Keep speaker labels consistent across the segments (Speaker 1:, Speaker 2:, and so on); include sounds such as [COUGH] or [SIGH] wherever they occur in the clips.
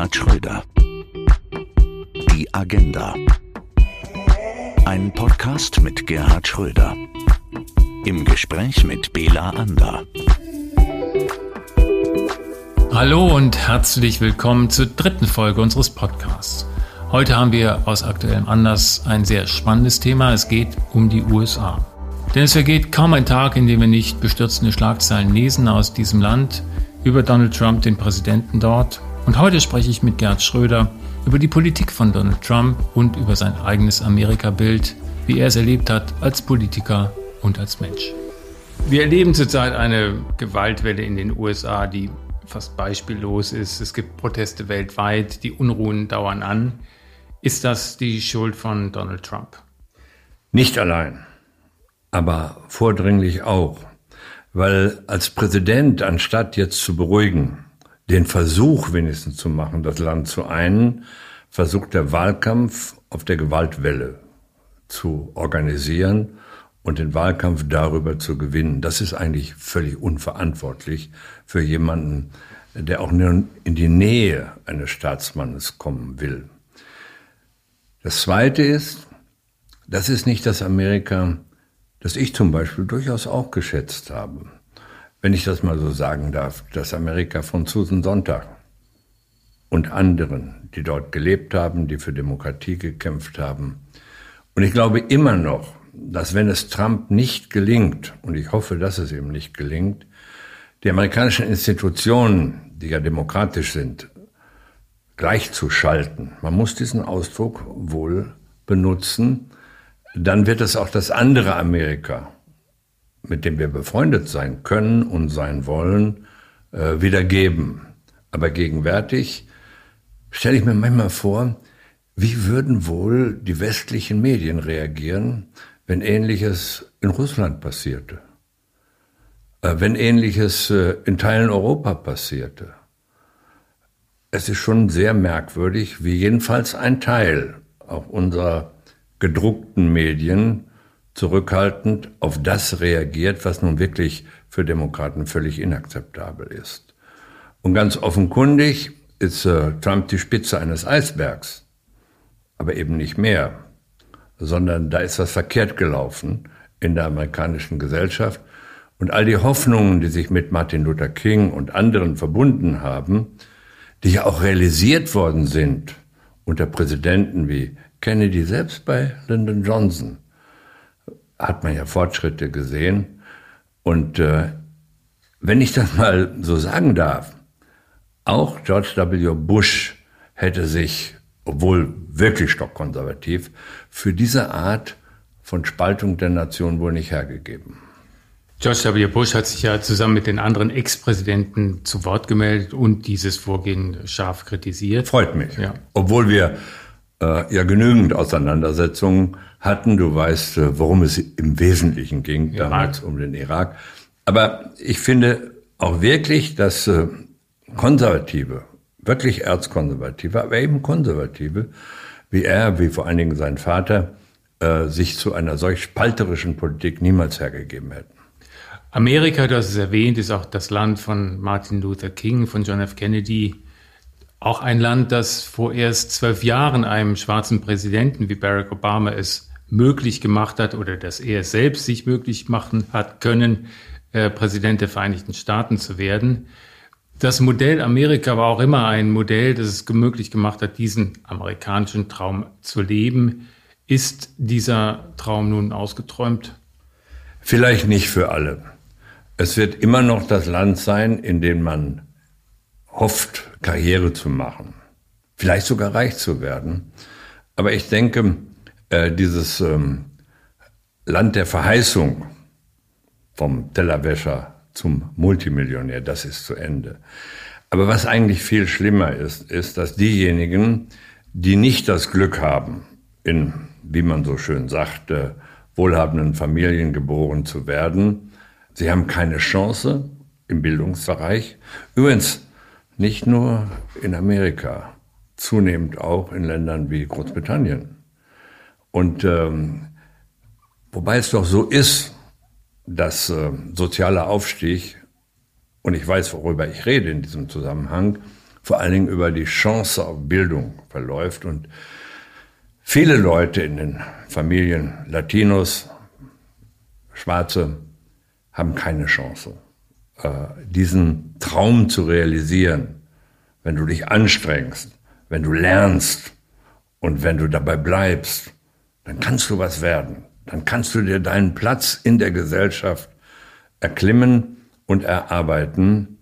Speaker 1: Gerhard Schröder. Die Agenda. Ein Podcast mit Gerhard Schröder. Im Gespräch mit Bela Ander.
Speaker 2: Hallo und herzlich willkommen zur dritten Folge unseres Podcasts. Heute haben wir aus aktuellem Anlass ein sehr spannendes Thema. Es geht um die USA. Denn es vergeht kaum ein Tag, in dem wir nicht bestürzende Schlagzeilen lesen aus diesem Land über Donald Trump, den Präsidenten dort. Und heute spreche ich mit Gerd Schröder über die Politik von Donald Trump und über sein eigenes Amerika-Bild, wie er es erlebt hat als Politiker und als Mensch. Wir erleben zurzeit eine Gewaltwelle in den USA, die fast beispiellos ist. Es gibt Proteste weltweit, die Unruhen dauern an. Ist das die Schuld von Donald Trump?
Speaker 3: Nicht allein aber vordringlich auch, weil als Präsident, anstatt jetzt zu beruhigen, den Versuch wenigstens zu machen, das Land zu einen, versucht der Wahlkampf auf der Gewaltwelle zu organisieren und den Wahlkampf darüber zu gewinnen. Das ist eigentlich völlig unverantwortlich für jemanden, der auch nur in die Nähe eines Staatsmannes kommen will. Das Zweite ist, das ist nicht das Amerika, das ich zum Beispiel durchaus auch geschätzt habe. Wenn ich das mal so sagen darf, das Amerika von Susan Sonntag und anderen, die dort gelebt haben, die für Demokratie gekämpft haben. Und ich glaube immer noch, dass wenn es Trump nicht gelingt, und ich hoffe, dass es ihm nicht gelingt, die amerikanischen Institutionen, die ja demokratisch sind, gleichzuschalten. Man muss diesen Ausdruck wohl benutzen, dann wird es auch das andere Amerika, mit dem wir befreundet sein können und sein wollen, äh, wieder geben. Aber gegenwärtig stelle ich mir manchmal vor, wie würden wohl die westlichen Medien reagieren, wenn ähnliches in Russland passierte? Äh, wenn ähnliches äh, in Teilen Europa passierte? Es ist schon sehr merkwürdig, wie jedenfalls ein Teil auch unserer gedruckten Medien zurückhaltend auf das reagiert, was nun wirklich für Demokraten völlig inakzeptabel ist. Und ganz offenkundig ist äh, Trump die Spitze eines Eisbergs, aber eben nicht mehr, sondern da ist was verkehrt gelaufen in der amerikanischen Gesellschaft. Und all die Hoffnungen, die sich mit Martin Luther King und anderen verbunden haben, die ja auch realisiert worden sind unter Präsidenten wie Kennedy, selbst bei Lyndon Johnson, hat man ja Fortschritte gesehen. Und äh, wenn ich das mal so sagen darf, auch George W. Bush hätte sich, obwohl wirklich stockkonservativ, für diese Art von Spaltung der Nation wohl nicht hergegeben.
Speaker 2: George W. Bush hat sich ja zusammen mit den anderen Ex-Präsidenten zu Wort gemeldet und dieses Vorgehen scharf kritisiert.
Speaker 3: Freut mich. Ja. Obwohl wir äh, ja genügend Auseinandersetzungen hatten. Du weißt, äh, worum es im Wesentlichen ging, Irak. damals um den Irak. Aber ich finde auch wirklich, dass äh, Konservative, wirklich Erzkonservative, aber eben Konservative, wie er, wie vor allen Dingen sein Vater, äh, sich zu einer solch spalterischen Politik niemals hergegeben hätten.
Speaker 2: Amerika, du hast es erwähnt, ist auch das Land von Martin Luther King, von John F. Kennedy, auch ein Land, das vor erst zwölf Jahren einem schwarzen Präsidenten wie Barack Obama es möglich gemacht hat oder dass er es selbst sich möglich machen hat können, äh, Präsident der Vereinigten Staaten zu werden. Das Modell Amerika war auch immer ein Modell, das es möglich gemacht hat, diesen amerikanischen Traum zu leben. Ist dieser Traum nun ausgeträumt?
Speaker 3: Vielleicht nicht für alle. Es wird immer noch das Land sein, in dem man hofft, Karriere zu machen, vielleicht sogar reich zu werden. Aber ich denke, äh, dieses ähm, Land der Verheißung vom Tellerwäscher zum Multimillionär, das ist zu Ende. Aber was eigentlich viel schlimmer ist, ist, dass diejenigen, die nicht das Glück haben, in, wie man so schön sagt, äh, wohlhabenden Familien geboren zu werden, sie haben keine Chance im Bildungsbereich. Übrigens, nicht nur in Amerika, zunehmend auch in Ländern wie Großbritannien. Und ähm, wobei es doch so ist, dass äh, sozialer Aufstieg, und ich weiß, worüber ich rede in diesem Zusammenhang, vor allen Dingen über die Chance auf Bildung verläuft. Und viele Leute in den Familien, Latinos, Schwarze, haben keine Chance, äh, diesen Traum zu realisieren, wenn du dich anstrengst, wenn du lernst und wenn du dabei bleibst, dann kannst du was werden. Dann kannst du dir deinen Platz in der Gesellschaft erklimmen und erarbeiten.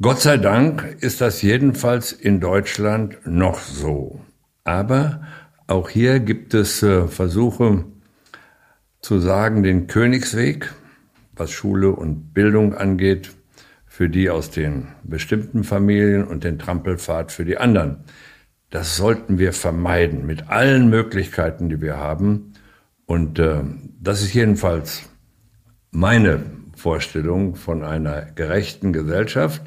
Speaker 3: Gott sei Dank ist das jedenfalls in Deutschland noch so. Aber auch hier gibt es äh, Versuche zu sagen, den Königsweg, was Schule und Bildung angeht, für die aus den bestimmten Familien und den Trampelpfad für die anderen. Das sollten wir vermeiden mit allen Möglichkeiten, die wir haben. Und äh, das ist jedenfalls meine Vorstellung von einer gerechten Gesellschaft,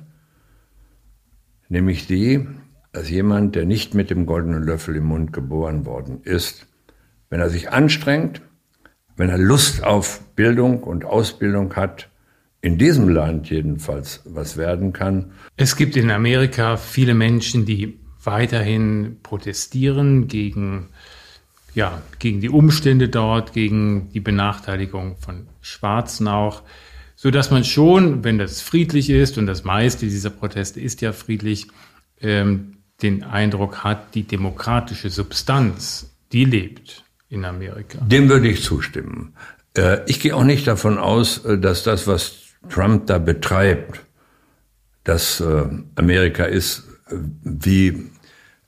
Speaker 3: nämlich die, dass jemand, der nicht mit dem goldenen Löffel im Mund geboren worden ist, wenn er sich anstrengt, wenn er Lust auf Bildung und Ausbildung hat, in diesem Land jedenfalls was werden kann.
Speaker 2: Es gibt in Amerika viele Menschen, die weiterhin protestieren gegen, ja, gegen die Umstände dort, gegen die Benachteiligung von Schwarzen auch, so dass man schon, wenn das friedlich ist und das meiste dieser Proteste ist ja friedlich, ähm, den Eindruck hat, die demokratische Substanz, die lebt in Amerika.
Speaker 3: Dem würde ich zustimmen. Äh, ich gehe auch nicht davon aus, äh, dass das, was Trump da betreibt, dass äh, Amerika ist, wie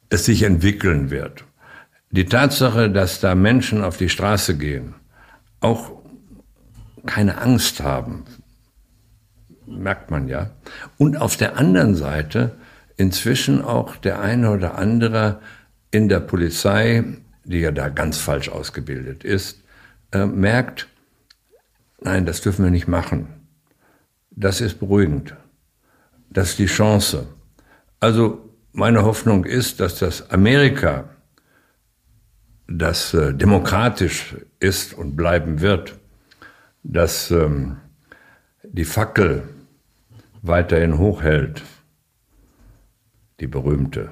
Speaker 3: es sich entwickeln wird. Die Tatsache, dass da Menschen auf die Straße gehen, auch keine Angst haben, merkt man ja. Und auf der anderen Seite inzwischen auch der eine oder andere in der Polizei, die ja da ganz falsch ausgebildet ist, äh, merkt, nein, das dürfen wir nicht machen. Das ist beruhigend. Das ist die Chance. Also meine Hoffnung ist, dass das Amerika, das äh, demokratisch ist und bleiben wird, dass ähm, die Fackel weiterhin hochhält, die berühmte,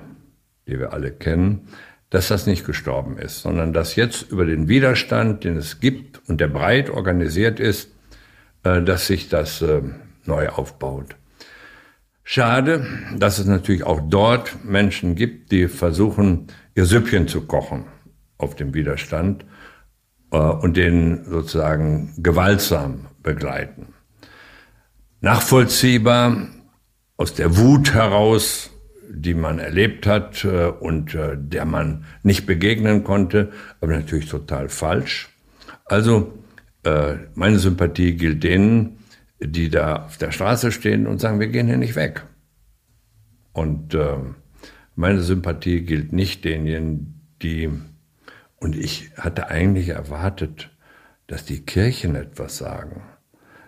Speaker 3: die wir alle kennen, dass das nicht gestorben ist, sondern dass jetzt über den Widerstand, den es gibt und der breit organisiert ist, äh, dass sich das äh, neu aufbaut. Schade, dass es natürlich auch dort Menschen gibt, die versuchen, ihr Süppchen zu kochen auf dem Widerstand äh, und den sozusagen gewaltsam begleiten. Nachvollziehbar aus der Wut heraus, die man erlebt hat äh, und äh, der man nicht begegnen konnte, aber natürlich total falsch. Also äh, meine Sympathie gilt denen, die da auf der Straße stehen und sagen, wir gehen hier nicht weg. Und äh, meine Sympathie gilt nicht denjenigen, die, und ich hatte eigentlich erwartet, dass die Kirchen etwas sagen.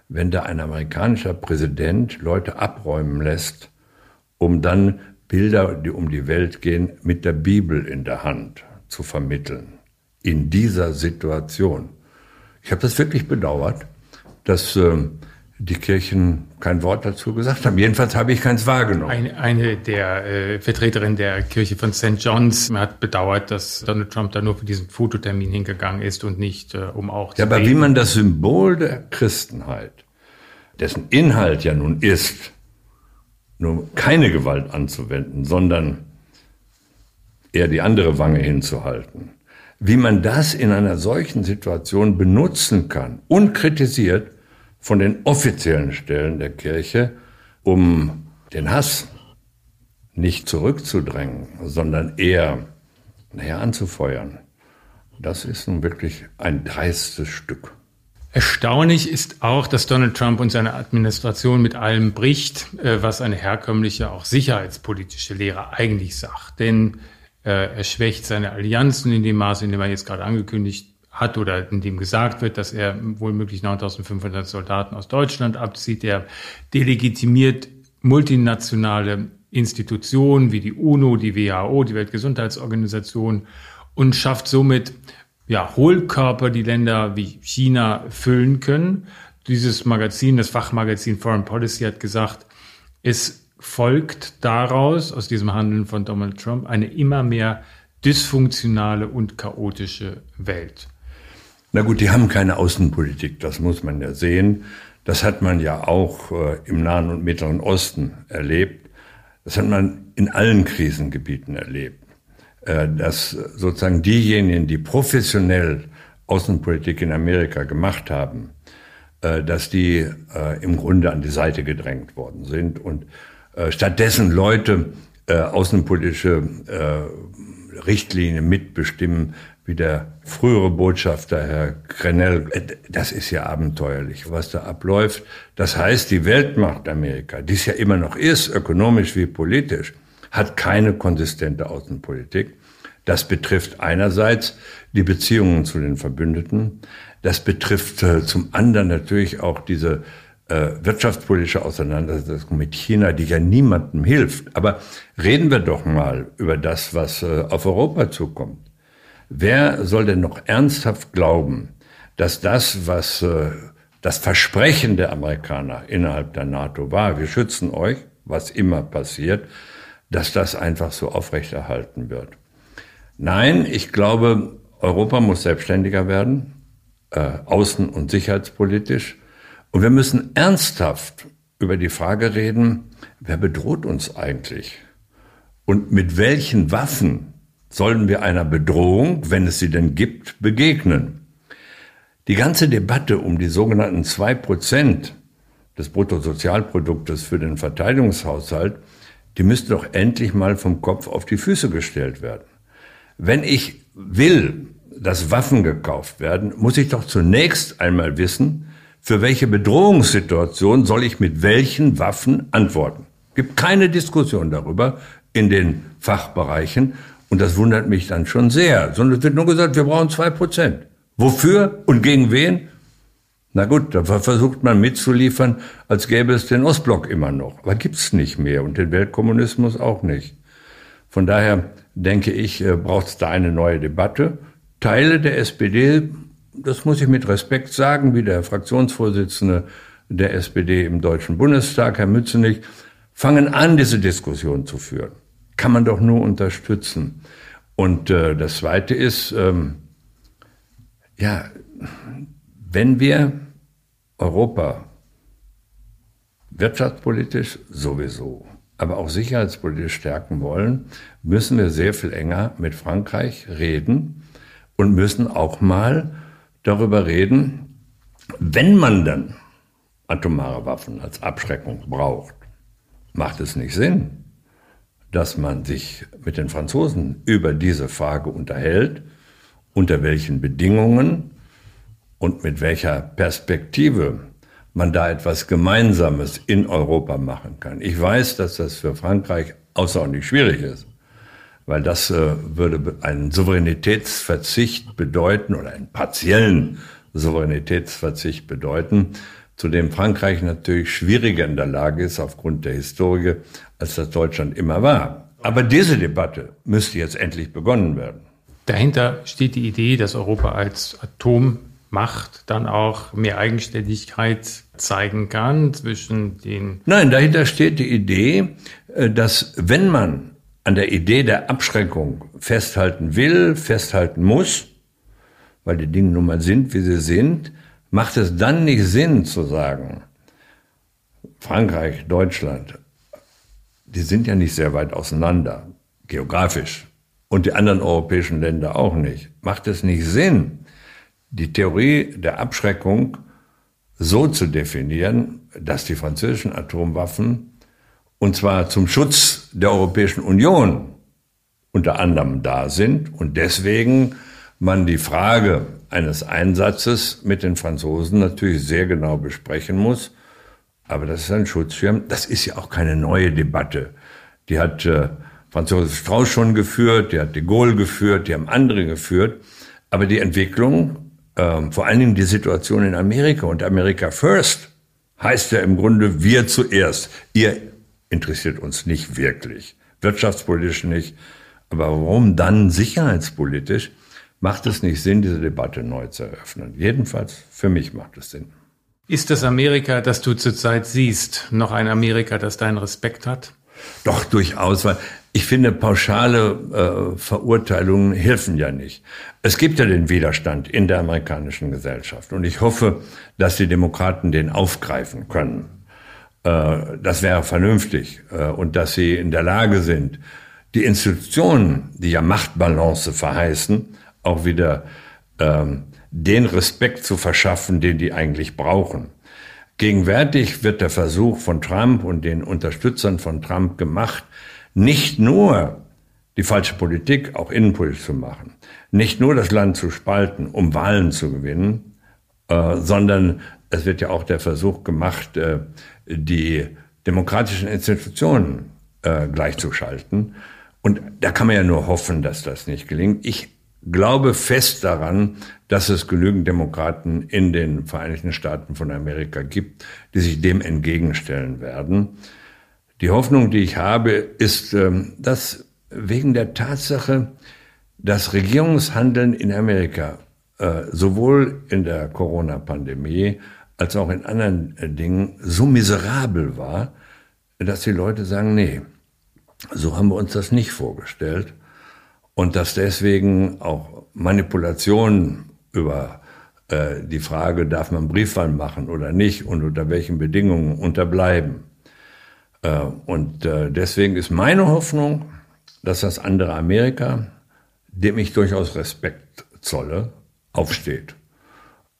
Speaker 3: Wenn da ein amerikanischer Präsident Leute abräumen lässt, um dann Bilder, die um die Welt gehen, mit der Bibel in der Hand zu vermitteln. In dieser Situation. Ich habe das wirklich bedauert, dass äh, die Kirchen kein Wort dazu gesagt haben. Jedenfalls habe ich keins wahrgenommen.
Speaker 2: Eine, eine der äh, Vertreterin der Kirche von St. John's hat bedauert, dass Donald Trump da nur für diesen Fototermin hingegangen ist und nicht, äh, um auch
Speaker 3: zu. Ja, aber reden. wie man das Symbol der Christenheit, dessen Inhalt ja nun ist, nur keine Gewalt anzuwenden, sondern eher die andere Wange hinzuhalten, wie man das in einer solchen Situation benutzen kann, unkritisiert, von den offiziellen Stellen der Kirche, um den Hass nicht zurückzudrängen, sondern eher näher anzufeuern. Das ist nun wirklich ein dreistes Stück.
Speaker 2: Erstaunlich ist auch, dass Donald Trump und seine Administration mit allem bricht, äh, was eine herkömmliche, auch sicherheitspolitische Lehre eigentlich sagt. Denn äh, er schwächt seine Allianzen in dem Maße, in dem er jetzt gerade angekündigt hat oder in dem gesagt wird, dass er wohl möglich 9500 Soldaten aus Deutschland abzieht. Er delegitimiert multinationale Institutionen wie die UNO, die WHO, die Weltgesundheitsorganisation und schafft somit ja, Hohlkörper, die Länder wie China füllen können. Dieses Magazin, das Fachmagazin Foreign Policy hat gesagt, es folgt daraus, aus diesem Handeln von Donald Trump, eine immer mehr dysfunktionale und chaotische Welt.
Speaker 3: Na gut, die haben keine Außenpolitik, das muss man ja sehen. Das hat man ja auch äh, im Nahen und Mittleren Osten erlebt. Das hat man in allen Krisengebieten erlebt. Äh, dass sozusagen diejenigen, die professionell Außenpolitik in Amerika gemacht haben, äh, dass die äh, im Grunde an die Seite gedrängt worden sind und äh, stattdessen Leute äh, außenpolitische äh, Richtlinien mitbestimmen, wie der frühere Botschafter Herr Grenell. Das ist ja abenteuerlich, was da abläuft. Das heißt, die Weltmacht Amerika, die es ja immer noch ist, ökonomisch wie politisch, hat keine konsistente Außenpolitik. Das betrifft einerseits die Beziehungen zu den Verbündeten. Das betrifft äh, zum anderen natürlich auch diese äh, wirtschaftspolitische Auseinandersetzung mit China, die ja niemandem hilft. Aber reden wir doch mal über das, was äh, auf Europa zukommt. Wer soll denn noch ernsthaft glauben, dass das, was äh, das Versprechen der Amerikaner innerhalb der NATO war, wir schützen euch, was immer passiert, dass das einfach so aufrechterhalten wird? Nein, ich glaube, Europa muss selbstständiger werden, äh, außen- und sicherheitspolitisch. Und wir müssen ernsthaft über die Frage reden, wer bedroht uns eigentlich? Und mit welchen Waffen sollen wir einer Bedrohung, wenn es sie denn gibt, begegnen? Die ganze Debatte um die sogenannten zwei Prozent des Bruttosozialproduktes für den Verteidigungshaushalt, die müsste doch endlich mal vom Kopf auf die Füße gestellt werden. Wenn ich will, dass Waffen gekauft werden, muss ich doch zunächst einmal wissen, für welche Bedrohungssituation soll ich mit welchen Waffen antworten. Es gibt keine Diskussion darüber in den Fachbereichen und das wundert mich dann schon sehr, sondern es wird nur gesagt, wir brauchen zwei Prozent. Wofür und gegen wen? Na gut, da versucht man mitzuliefern, als gäbe es den Ostblock immer noch. Aber gibt's nicht mehr und den Weltkommunismus auch nicht. Von daher denke ich, äh, braucht es da eine neue Debatte. Teile der SPD, das muss ich mit Respekt sagen, wie der Fraktionsvorsitzende der SPD im Deutschen Bundestag, Herr Mützenich, fangen an, diese Diskussion zu führen. Kann man doch nur unterstützen. Und äh, das Zweite ist, ähm, ja, wenn wir Europa wirtschaftspolitisch sowieso aber auch sicherheitspolitisch stärken wollen, müssen wir sehr viel enger mit Frankreich reden und müssen auch mal darüber reden, wenn man dann atomare Waffen als Abschreckung braucht, macht es nicht Sinn, dass man sich mit den Franzosen über diese Frage unterhält, unter welchen Bedingungen und mit welcher Perspektive man da etwas Gemeinsames in Europa machen kann. Ich weiß, dass das für Frankreich außerordentlich schwierig ist, weil das äh, würde einen Souveränitätsverzicht bedeuten oder einen partiellen Souveränitätsverzicht bedeuten, zu dem Frankreich natürlich schwieriger in der Lage ist aufgrund der Historie, als das Deutschland immer war. Aber diese Debatte müsste jetzt endlich begonnen werden.
Speaker 2: Dahinter steht die Idee, dass Europa als Atommacht dann auch mehr Eigenständigkeit zeigen kann zwischen den.
Speaker 3: Nein, dahinter steht die Idee, äh, dass wenn man an der Idee der Abschreckung festhalten will, festhalten muss, weil die Dinge nun mal sind, wie sie sind, macht es dann nicht Sinn zu sagen, Frankreich, Deutschland, die sind ja nicht sehr weit auseinander, geografisch, und die anderen europäischen Länder auch nicht. Macht es nicht Sinn, die Theorie der Abschreckung so zu definieren, dass die französischen Atomwaffen, und zwar zum Schutz der Europäischen Union, unter anderem da sind und deswegen man die Frage eines Einsatzes mit den Franzosen natürlich sehr genau besprechen muss. Aber das ist ein Schutzschirm. Das ist ja auch keine neue Debatte. Die hat äh, Franz Josef Strauß schon geführt, die hat de Gaulle geführt, die haben andere geführt. Aber die Entwicklung ähm, vor allen Dingen die Situation in Amerika und America First heißt ja im Grunde wir zuerst. Ihr interessiert uns nicht wirklich, wirtschaftspolitisch nicht. Aber warum dann sicherheitspolitisch? Macht es nicht Sinn, diese Debatte neu zu eröffnen? Jedenfalls für mich macht es Sinn.
Speaker 2: Ist das Amerika, das du zurzeit siehst, noch ein Amerika, das deinen Respekt hat?
Speaker 3: Doch, durchaus, weil ich finde, pauschale äh, Verurteilungen helfen ja nicht. Es gibt ja den Widerstand in der amerikanischen Gesellschaft und ich hoffe, dass die Demokraten den aufgreifen können. Äh, das wäre vernünftig äh, und dass sie in der Lage sind, die Institutionen, die ja Machtbalance verheißen, auch wieder ähm, den Respekt zu verschaffen, den die eigentlich brauchen. Gegenwärtig wird der Versuch von Trump und den Unterstützern von Trump gemacht, nicht nur die falsche Politik, auch Innenpolitik zu machen, nicht nur das Land zu spalten, um Wahlen zu gewinnen, äh, sondern es wird ja auch der Versuch gemacht, die demokratischen Institutionen äh, gleichzuschalten. Und da kann man ja nur hoffen, dass das nicht gelingt. Ich glaube fest daran, dass es genügend Demokraten in den Vereinigten Staaten von Amerika gibt, die sich dem entgegenstellen werden. Die Hoffnung, die ich habe, ist, ähm, dass wegen der Tatsache, dass Regierungshandeln in Amerika äh, sowohl in der Corona-Pandemie als auch in anderen äh, Dingen so miserabel war, dass die Leute sagen, nee, so haben wir uns das nicht vorgestellt und dass deswegen auch Manipulationen über äh, die Frage, darf man Briefwahl machen oder nicht und unter welchen Bedingungen unterbleiben. Äh, und äh, deswegen ist meine Hoffnung, dass das andere Amerika, dem ich durchaus Respekt zolle, aufsteht.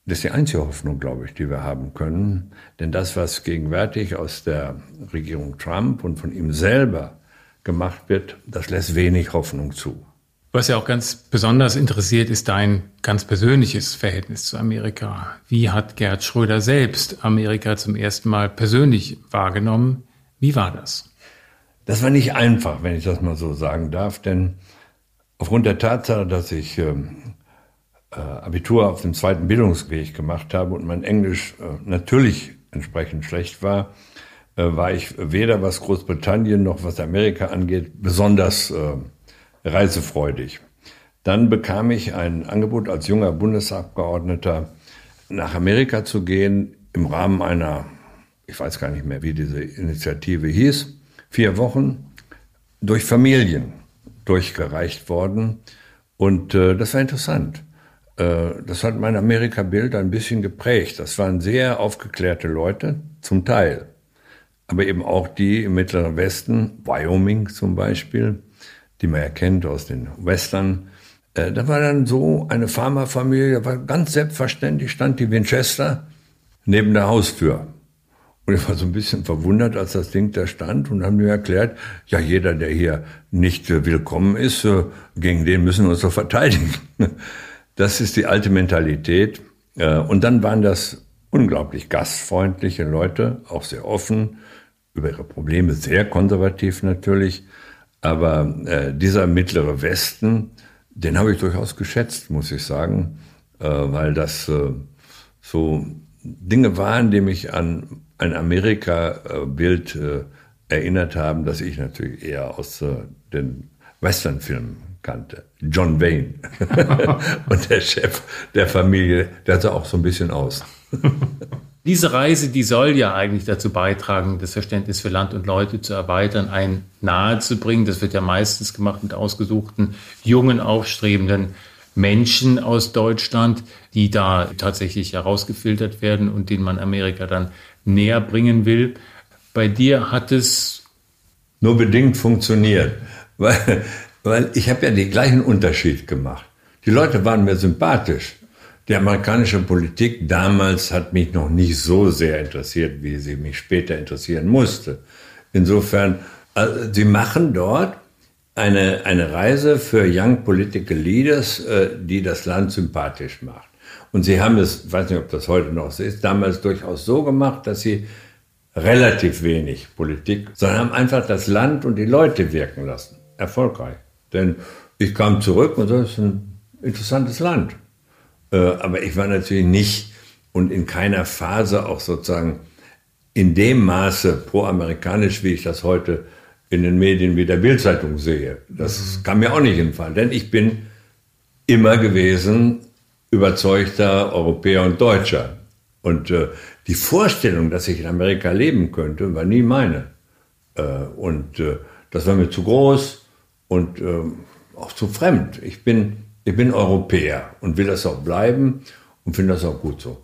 Speaker 3: Das ist die einzige Hoffnung, glaube ich, die wir haben können. Denn das, was gegenwärtig aus der Regierung Trump und von ihm selber gemacht wird, das lässt wenig Hoffnung zu.
Speaker 2: Was ja auch ganz besonders interessiert, ist dein ganz persönliches Verhältnis zu Amerika. Wie hat Gerhard Schröder selbst Amerika zum ersten Mal persönlich wahrgenommen? Wie war das?
Speaker 3: Das war nicht einfach, wenn ich das mal so sagen darf, denn aufgrund der Tatsache, dass ich äh, äh, Abitur auf dem zweiten Bildungsweg gemacht habe und mein Englisch äh, natürlich entsprechend schlecht war, äh, war ich weder was Großbritannien noch was Amerika angeht besonders äh, reisefreudig. Dann bekam ich ein Angebot als junger Bundesabgeordneter nach Amerika zu gehen im Rahmen einer, ich weiß gar nicht mehr, wie diese Initiative hieß, vier Wochen durch Familien durchgereicht worden. Und äh, das war interessant. Äh, das hat mein Amerika-Bild ein bisschen geprägt. Das waren sehr aufgeklärte Leute, zum Teil. Aber eben auch die im Mittleren Westen, Wyoming zum Beispiel, die man erkennt aus den Western. Äh, da war dann so eine Pharmafamilie, war ganz selbstverständlich, stand die Winchester neben der Haustür. Und ich war so ein bisschen verwundert, als das Ding da stand und haben mir erklärt, ja, jeder, der hier nicht äh, willkommen ist, gegen den müssen wir uns doch verteidigen. Das ist die alte Mentalität. Und dann waren das unglaublich gastfreundliche Leute, auch sehr offen, über ihre Probleme sehr konservativ natürlich. Aber äh, dieser mittlere Westen, den habe ich durchaus geschätzt, muss ich sagen, äh, weil das äh, so Dinge waren, die mich an ein Amerika-Bild äh, erinnert haben, das ich natürlich eher aus äh, den Westernfilmen kannte. John Wayne. [LAUGHS] Und der Chef der Familie, der sah auch so ein bisschen aus.
Speaker 2: Diese Reise, die soll ja eigentlich dazu beitragen, das Verständnis für Land und Leute zu erweitern, ein nahe zu bringen. Das wird ja meistens gemacht mit ausgesuchten, jungen, aufstrebenden Menschen aus Deutschland, die da tatsächlich herausgefiltert werden und denen man Amerika dann näher bringen will. Bei dir hat es
Speaker 3: nur bedingt funktioniert, weil, weil ich habe ja den gleichen Unterschied gemacht. Die Leute waren mir sympathisch. Die amerikanische Politik damals hat mich noch nicht so sehr interessiert, wie sie mich später interessieren musste. Insofern, also, sie machen dort eine, eine Reise für Young Political Leaders, äh, die das Land sympathisch macht. Und sie haben es, weiß nicht, ob das heute noch so ist, damals durchaus so gemacht, dass sie relativ wenig Politik, sondern haben einfach das Land und die Leute wirken lassen. Erfolgreich. Denn ich kam zurück und das ist ein interessantes Land. Äh, aber ich war natürlich nicht und in keiner Phase auch sozusagen in dem Maße pro-amerikanisch, wie ich das heute in den Medien wie der Bildzeitung sehe. Das mhm. kam mir auch nicht in den Fall, denn ich bin immer gewesen überzeugter Europäer und Deutscher. Und äh, die Vorstellung, dass ich in Amerika leben könnte, war nie meine. Äh, und äh, das war mir zu groß und äh, auch zu fremd. Ich bin, ich bin Europäer und will das auch bleiben und finde das auch gut so.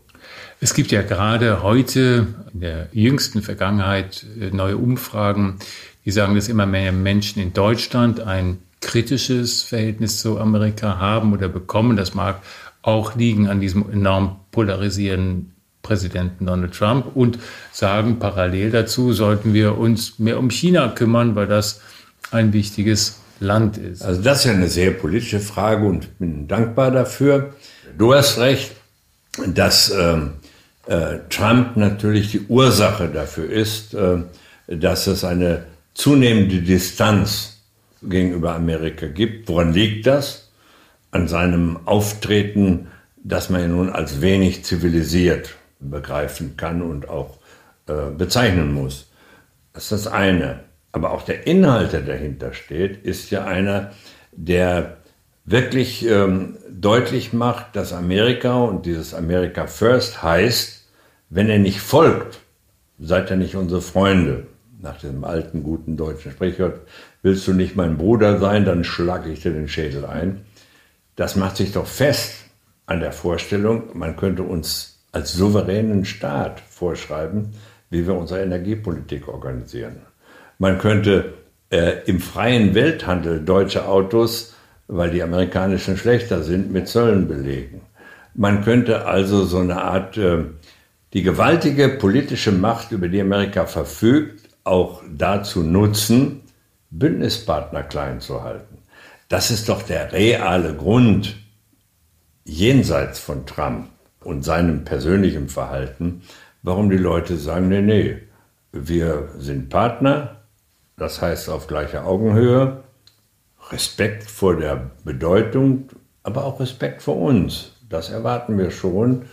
Speaker 2: Es gibt ja gerade heute in der jüngsten Vergangenheit neue Umfragen, die sagen, dass immer mehr Menschen in Deutschland ein kritisches Verhältnis zu Amerika haben oder bekommen. Das mag auch liegen an diesem enorm polarisierenden Präsidenten Donald Trump und sagen parallel dazu, sollten wir uns mehr um China kümmern, weil das ein wichtiges Land ist.
Speaker 3: Also das ist ja eine sehr politische Frage und bin dankbar dafür. Du hast recht, dass äh, äh, Trump natürlich die Ursache dafür ist, äh, dass es eine zunehmende Distanz gegenüber Amerika gibt. Woran liegt das? An seinem Auftreten, das man ja nun als wenig zivilisiert begreifen kann und auch äh, bezeichnen muss. Das ist das eine. Aber auch der Inhalt, der dahinter steht, ist ja einer, der wirklich ähm, deutlich macht, dass Amerika und dieses America First heißt, wenn er nicht folgt, seid ihr nicht unsere Freunde. Nach diesem alten, guten deutschen Sprichwort, willst du nicht mein Bruder sein, dann schlage ich dir den Schädel ein. Das macht sich doch fest an der Vorstellung, man könnte uns als souveränen Staat vorschreiben, wie wir unsere Energiepolitik organisieren. Man könnte äh, im freien Welthandel deutsche Autos, weil die amerikanischen schlechter sind, mit Zöllen belegen. Man könnte also so eine Art, äh, die gewaltige politische Macht, über die Amerika verfügt, auch dazu nutzen, Bündnispartner klein zu halten. Das ist doch der reale Grund jenseits von Trump und seinem persönlichen Verhalten, warum die Leute sagen, nee, nee, wir sind Partner, das heißt auf gleicher Augenhöhe, Respekt vor der Bedeutung, aber auch Respekt vor uns. Das erwarten wir schon.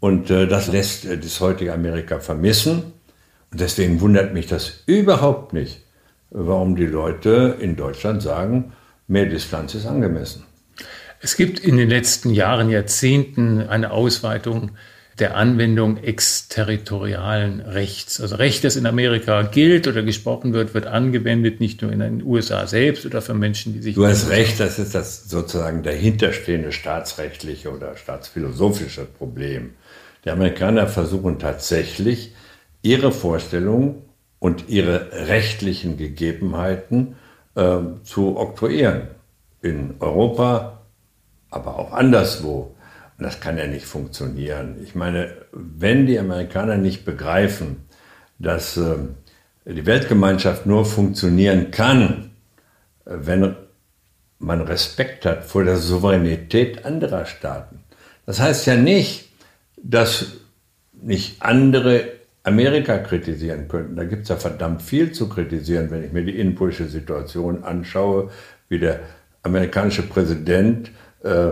Speaker 3: Und äh, das lässt äh, das heutige Amerika vermissen. Und deswegen wundert mich das überhaupt nicht, warum die Leute in Deutschland sagen, mehr Distanz ist angemessen.
Speaker 2: Es gibt in den letzten Jahren, Jahrzehnten eine Ausweitung der Anwendung exterritorialen Rechts. Also Recht, das in Amerika gilt oder gesprochen wird, wird angewendet, nicht nur in den USA selbst oder für Menschen, die sich.
Speaker 3: Du hast recht, das ist das sozusagen dahinterstehende staatsrechtliche oder staatsphilosophische Problem. Die Amerikaner versuchen tatsächlich, ihre Vorstellungen und ihre rechtlichen Gegebenheiten äh, zu oktroyieren. In Europa aber auch anderswo. Das kann ja nicht funktionieren. Ich meine, wenn die Amerikaner nicht begreifen, dass äh, die Weltgemeinschaft nur funktionieren kann, äh, wenn man Respekt hat vor der Souveränität anderer Staaten. Das heißt ja nicht, dass nicht andere Amerika kritisieren könnten. Da gibt es ja verdammt viel zu kritisieren, wenn ich mir die innenpolitische Situation anschaue, wie der amerikanische Präsident äh,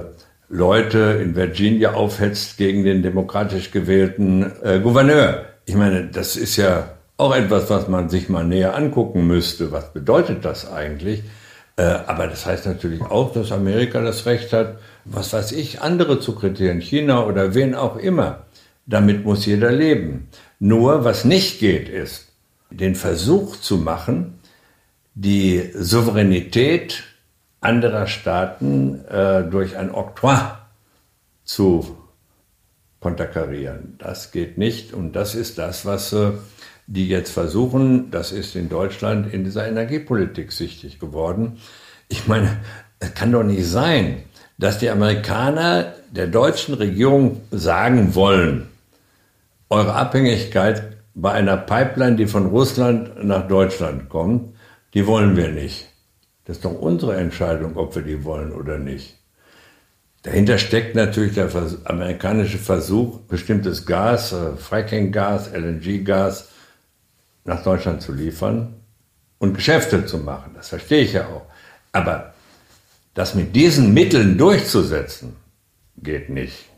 Speaker 3: Leute in Virginia aufhetzt gegen den demokratisch gewählten äh, Gouverneur. Ich meine, das ist ja auch etwas, was man sich mal näher angucken müsste. Was bedeutet das eigentlich? Äh, aber das heißt natürlich auch, dass Amerika das Recht hat, was weiß ich, andere zu kritisieren, China oder wen auch immer. Damit muss jeder leben. Nur was nicht geht, ist, den Versuch zu machen, die Souveränität anderer Staaten äh, durch ein Oktroi zu konterkarieren. Das geht nicht und das ist das, was äh, die jetzt versuchen. Das ist in Deutschland in dieser Energiepolitik sichtig geworden. Ich meine, es kann doch nicht sein, dass die Amerikaner der deutschen Regierung sagen wollen, eure Abhängigkeit bei einer Pipeline, die von Russland nach Deutschland kommt, die wollen wir nicht. Das ist doch unsere Entscheidung, ob wir die wollen oder nicht. Dahinter steckt natürlich der amerikanische Versuch, bestimmtes Gas, äh, Fracking-Gas, LNG-Gas nach Deutschland zu liefern und Geschäfte zu machen. Das verstehe ich ja auch. Aber das mit diesen Mitteln durchzusetzen, geht nicht.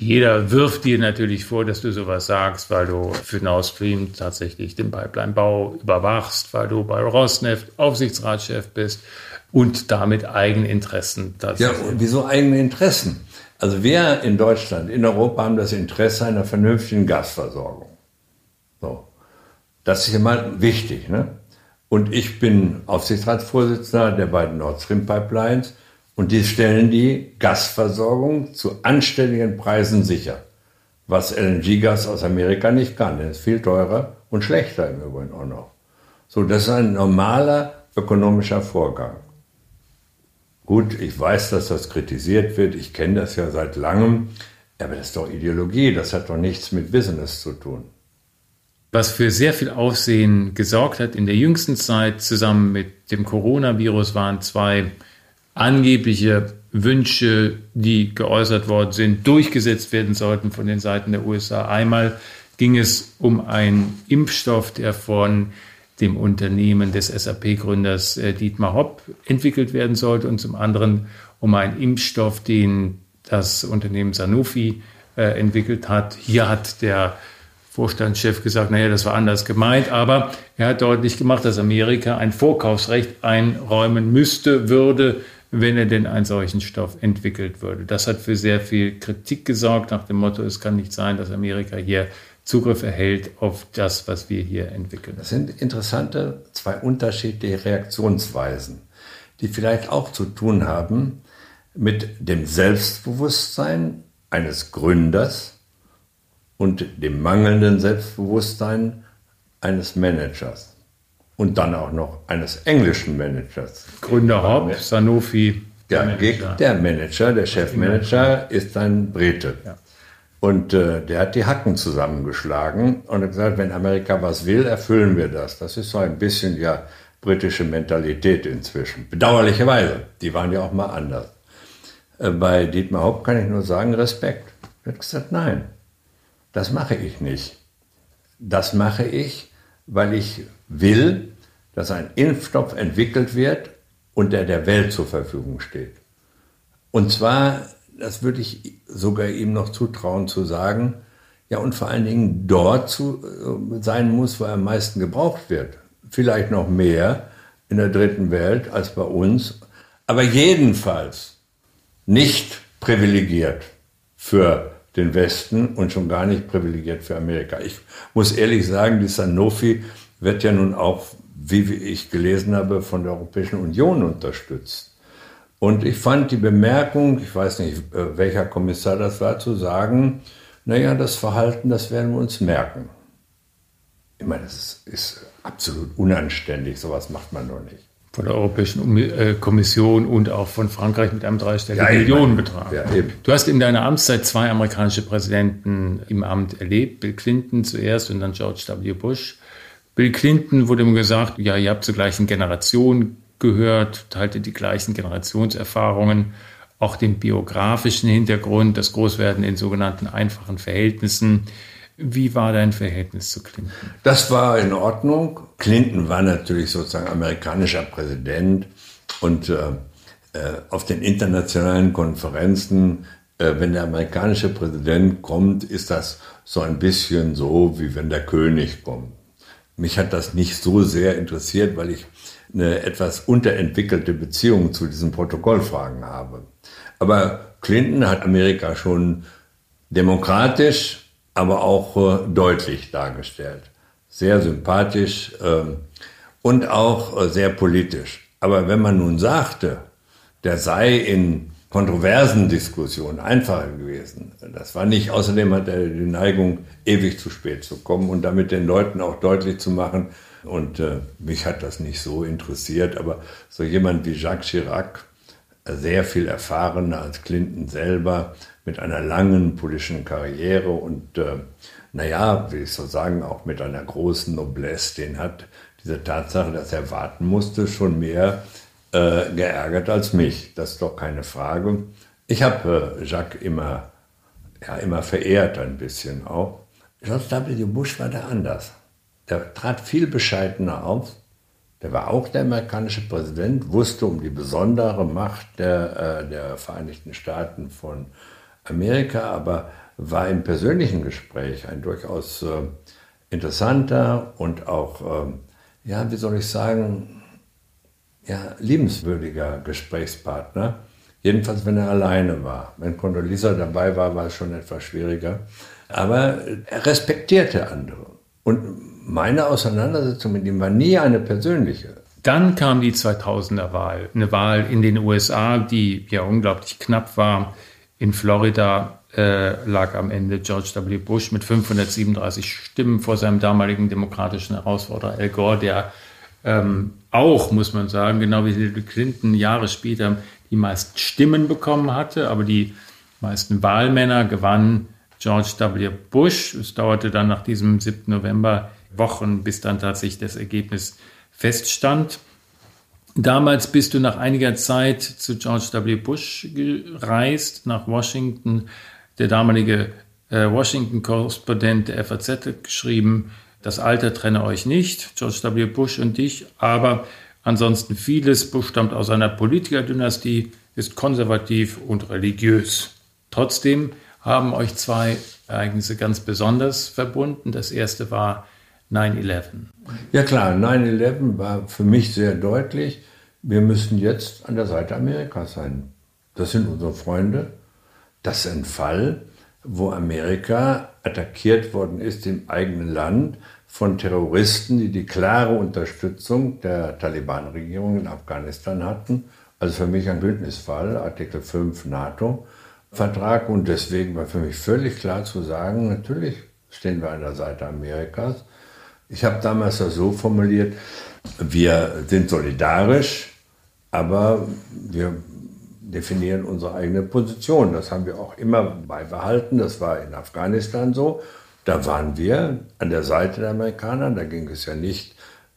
Speaker 2: Jeder wirft dir natürlich vor, dass du sowas sagst, weil du für Nord Stream tatsächlich den Pipeline-Bau überwachst, weil du bei Rosneft Aufsichtsratschef bist und damit Eigeninteressen.
Speaker 3: Ja, wieso eigene Interessen? Also wir in Deutschland, in Europa haben das Interesse einer vernünftigen Gasversorgung. So. Das ist immer wichtig. Ne? Und ich bin Aufsichtsratsvorsitzender der beiden Nord Stream Pipelines und die stellen die Gasversorgung zu anständigen Preisen sicher. Was LNG-Gas aus Amerika nicht kann. Der ist viel teurer und schlechter im Übrigen auch noch. So, das ist ein normaler ökonomischer Vorgang. Gut, ich weiß, dass das kritisiert wird. Ich kenne das ja seit langem. Aber das ist doch Ideologie. Das hat doch nichts mit Business zu tun
Speaker 2: was für sehr viel Aufsehen gesorgt hat in der jüngsten Zeit, zusammen mit dem Coronavirus, waren zwei angebliche Wünsche, die geäußert worden sind, durchgesetzt werden sollten von den Seiten der USA. Einmal ging es um einen Impfstoff, der von dem Unternehmen des SAP-Gründers äh, Dietmar Hopp entwickelt werden sollte und zum anderen um einen Impfstoff, den das Unternehmen Sanofi äh, entwickelt hat. Hier hat der Vorstandschef gesagt, naja, das war anders gemeint, aber er hat deutlich gemacht, dass Amerika ein Vorkaufsrecht einräumen müsste, würde, wenn er denn einen solchen Stoff entwickelt würde. Das hat für sehr viel Kritik gesorgt, nach dem Motto, es kann nicht sein, dass Amerika hier Zugriff erhält auf das, was wir hier entwickeln.
Speaker 3: Das sind interessante zwei unterschiedliche Reaktionsweisen, die vielleicht auch zu tun haben mit dem Selbstbewusstsein eines Gründers, und dem mangelnden Selbstbewusstsein eines Managers und dann auch noch eines englischen Managers.
Speaker 2: Gründer Hopp, Sanofi.
Speaker 3: Der Manager. der Manager, der Chefmanager ist ein Brite. Ja. Und äh, der hat die Hacken zusammengeschlagen und hat gesagt, wenn Amerika was will, erfüllen wir das. Das ist so ein bisschen ja britische Mentalität inzwischen. Bedauerlicherweise, die waren ja auch mal anders. Äh, bei Dietmar Hopp kann ich nur sagen, Respekt. Er hat gesagt, nein, das mache ich nicht. Das mache ich, weil ich will, dass ein Impfstoff entwickelt wird und der der Welt zur Verfügung steht. Und zwar, das würde ich sogar ihm noch zutrauen zu sagen, ja und vor allen Dingen dort zu äh, sein muss, wo er am meisten gebraucht wird. Vielleicht noch mehr in der dritten Welt als bei uns, aber jedenfalls nicht privilegiert für den Westen und schon gar nicht privilegiert für Amerika. Ich muss ehrlich sagen, die Sanofi wird ja nun auch, wie ich gelesen habe, von der Europäischen Union unterstützt. Und ich fand die Bemerkung, ich weiß nicht, äh, welcher Kommissar das war, zu sagen, naja, das Verhalten, das werden wir uns merken. Ich meine, das ist absolut unanständig, sowas macht man nur nicht
Speaker 2: von der Europäischen äh, Kommission und auch von Frankreich mit einem dreistelligen ja, Millionenbetrag. Ja, du hast in deiner Amtszeit zwei amerikanische Präsidenten im Amt erlebt, Bill Clinton zuerst und dann George W. Bush. Bill Clinton wurde ihm gesagt, ja, ihr habt zur gleichen Generation gehört, haltet die gleichen Generationserfahrungen, auch den biografischen Hintergrund, das Großwerden in sogenannten einfachen Verhältnissen. Wie war dein Verhältnis zu Clinton?
Speaker 3: Das war in Ordnung. Clinton war natürlich sozusagen amerikanischer Präsident und äh, äh, auf den internationalen Konferenzen, äh, wenn der amerikanische Präsident kommt, ist das so ein bisschen so, wie wenn der König kommt. Mich hat das nicht so sehr interessiert, weil ich eine etwas unterentwickelte Beziehung zu diesen Protokollfragen habe. Aber Clinton hat Amerika schon demokratisch aber auch äh, deutlich dargestellt. Sehr sympathisch ähm, und auch äh, sehr politisch. Aber wenn man nun sagte, der sei in kontroversen Diskussionen einfacher gewesen, das war nicht. Außerdem hat er die Neigung, ewig zu spät zu kommen und damit den Leuten auch deutlich zu machen, und äh, mich hat das nicht so interessiert, aber so jemand wie Jacques Chirac, sehr viel erfahrener als Clinton selber, mit einer langen politischen Karriere und, äh, naja, will ich so sagen, auch mit einer großen Noblesse, den hat diese Tatsache, dass er warten musste, schon mehr äh, geärgert als mich. Das ist doch keine Frage. Ich habe äh, Jacques immer, ja, immer verehrt ein bisschen auch. George W. Bush war da anders. Der trat viel bescheidener auf. Der war auch der amerikanische Präsident, wusste um die besondere Macht der, äh, der Vereinigten Staaten von Amerika, aber war im persönlichen Gespräch ein durchaus äh, interessanter und auch, äh, ja, wie soll ich sagen, ja, liebenswürdiger Gesprächspartner. Jedenfalls, wenn er alleine war. Wenn Condoleezza dabei war, war es schon etwas schwieriger. Aber er respektierte andere. Und meine Auseinandersetzung mit ihm war nie eine persönliche.
Speaker 2: Dann kam die 2000er Wahl, eine Wahl in den USA, die ja unglaublich knapp war. In Florida äh, lag am Ende George W. Bush mit 537 Stimmen vor seinem damaligen demokratischen Herausforderer Al Gore, der ähm, auch, muss man sagen, genau wie Hillary Clinton Jahre später die meisten Stimmen bekommen hatte, aber die meisten Wahlmänner gewannen George W. Bush. Es dauerte dann nach diesem 7. November Wochen, bis dann tatsächlich das Ergebnis feststand. Damals bist du nach einiger Zeit zu George W. Bush gereist, nach Washington. Der damalige äh, Washington-Korrespondent der FAZ hat geschrieben, das Alter trenne euch nicht, George W. Bush und dich, aber ansonsten vieles. Bush stammt aus einer Politikerdynastie, ist konservativ und religiös. Trotzdem haben euch zwei Ereignisse ganz besonders verbunden. Das erste war 9-11.
Speaker 3: Ja klar, 9-11 war für mich sehr deutlich, wir müssen jetzt an der Seite Amerikas sein. Das sind unsere Freunde. Das ist ein Fall, wo Amerika attackiert worden ist im eigenen Land von Terroristen, die die klare Unterstützung der Taliban-Regierung in Afghanistan hatten. Also für mich ein Bündnisfall, Artikel 5 NATO-Vertrag. Und deswegen war für mich völlig klar zu sagen, natürlich stehen wir an der Seite Amerikas. Ich habe damals das so formuliert, wir sind solidarisch, aber wir definieren unsere eigene Position. Das haben wir auch immer beibehalten. Das war in Afghanistan so. Da waren wir an der Seite der Amerikaner. Da ging es ja nicht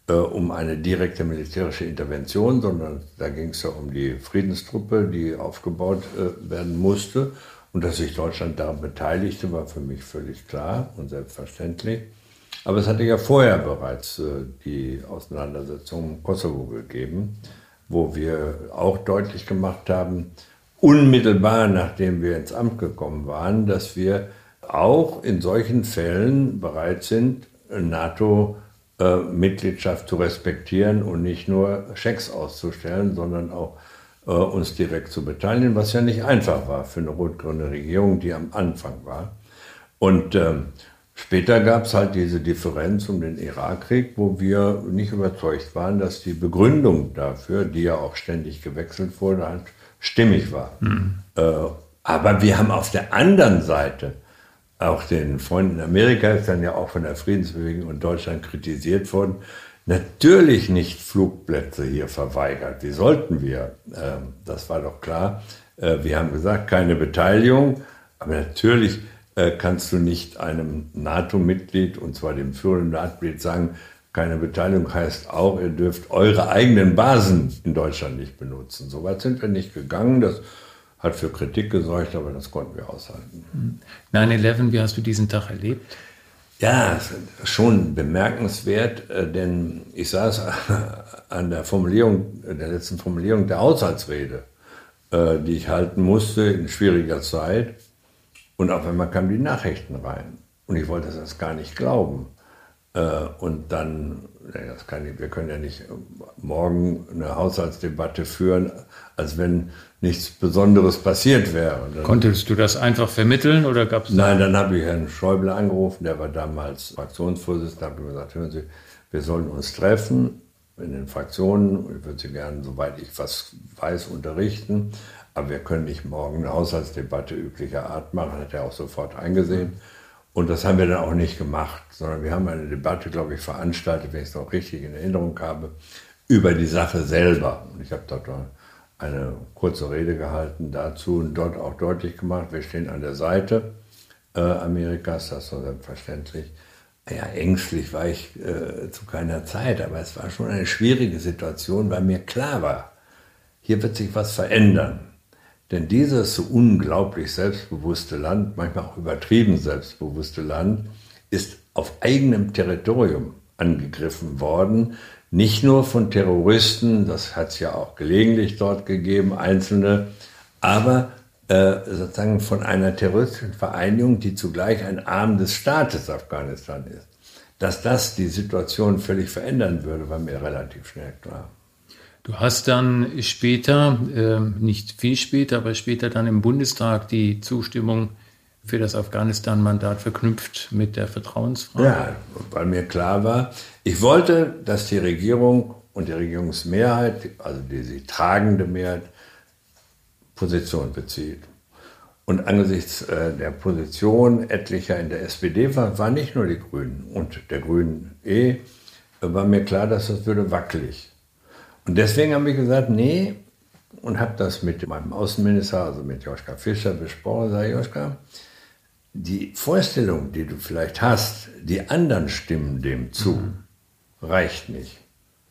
Speaker 3: äh, um eine direkte militärische Intervention, sondern da ging es ja um die Friedenstruppe, die aufgebaut äh, werden musste. Und dass sich Deutschland daran beteiligte, war für mich völlig klar und selbstverständlich. Aber es hatte ja vorher bereits äh, die Auseinandersetzung im Kosovo gegeben wo wir auch deutlich gemacht haben, unmittelbar nachdem wir ins Amt gekommen waren, dass wir auch in solchen Fällen bereit sind, NATO-Mitgliedschaft zu respektieren und nicht nur Schecks auszustellen, sondern auch äh, uns direkt zu beteiligen, was ja nicht einfach war für eine rot-grüne Regierung, die am Anfang war. Und ähm, Später gab es halt diese Differenz um den Irakkrieg, wo wir nicht überzeugt waren, dass die Begründung dafür, die ja auch ständig gewechselt wurde, halt stimmig war. Mhm. Äh, aber wir haben auf der anderen Seite auch den Freunden in Amerika, ist dann ja auch von der Friedensbewegung und Deutschland kritisiert worden, natürlich nicht Flugplätze hier verweigert. Die sollten wir. Äh, das war doch klar. Äh, wir haben gesagt, keine Beteiligung, aber natürlich äh, kannst du nicht einem NATO-Mitglied, und zwar dem führenden NATO-Mitglied, sagen, keine Beteiligung heißt auch, ihr dürft eure eigenen Basen in Deutschland nicht benutzen. So weit sind wir nicht gegangen. Das hat für Kritik gesorgt, aber das konnten wir aushalten.
Speaker 2: 9-11, wie hast du diesen Tag erlebt?
Speaker 3: Ja, schon bemerkenswert, äh, denn ich saß [LAUGHS] an der Formulierung, der letzten Formulierung der Haushaltsrede, äh, die ich halten musste in schwieriger Zeit. Und auf einmal kamen die Nachrichten rein. Und ich wollte das gar nicht glauben. Äh, und dann, das kann ich, wir können ja nicht morgen eine Haushaltsdebatte führen, als wenn nichts Besonderes passiert wäre.
Speaker 2: Dann, Konntest du das einfach vermitteln oder gab es?
Speaker 3: Nein, dann habe ich Herrn Schäuble angerufen, der war damals Fraktionsvorsitzender, habe gesagt, hören Sie, wir sollen uns treffen in den Fraktionen. Ich würde Sie gerne, soweit ich was weiß, unterrichten. Aber wir können nicht morgen eine Haushaltsdebatte üblicher Art machen, hat er auch sofort eingesehen. Und das haben wir dann auch nicht gemacht, sondern wir haben eine Debatte, glaube ich, veranstaltet, wenn ich es noch richtig in Erinnerung habe, über die Sache selber. Und ich habe dort eine kurze Rede gehalten dazu und dort auch deutlich gemacht, wir stehen an der Seite äh, Amerikas, das ist selbstverständlich. Ja, ängstlich war ich äh, zu keiner Zeit, aber es war schon eine schwierige Situation, weil mir klar war, hier wird sich was verändern. Denn dieses so unglaublich selbstbewusste Land, manchmal auch übertrieben selbstbewusste Land, ist auf eigenem Territorium angegriffen worden. Nicht nur von Terroristen, das hat es ja auch gelegentlich dort gegeben, einzelne, aber äh, sozusagen von einer terroristischen Vereinigung, die zugleich ein Arm des Staates Afghanistan ist. Dass das die Situation völlig verändern würde, war mir relativ schnell klar.
Speaker 2: Du hast dann später, äh, nicht viel später, aber später dann im Bundestag die Zustimmung für das Afghanistan-Mandat verknüpft mit der Vertrauensfrage.
Speaker 3: Ja, weil mir klar war, ich wollte, dass die Regierung und die Regierungsmehrheit, also die, tragende Mehrheit, Position bezieht. Und angesichts äh, der Position etlicher in der SPD war, waren nicht nur die Grünen und der Grünen eh, war mir klar, dass das würde wackelig. Und deswegen habe ich gesagt, nee, und habe das mit meinem Außenminister, also mit Joschka Fischer besprochen. Sag Joschka, die Vorstellung, die du vielleicht hast, die anderen stimmen dem zu, mhm. reicht nicht.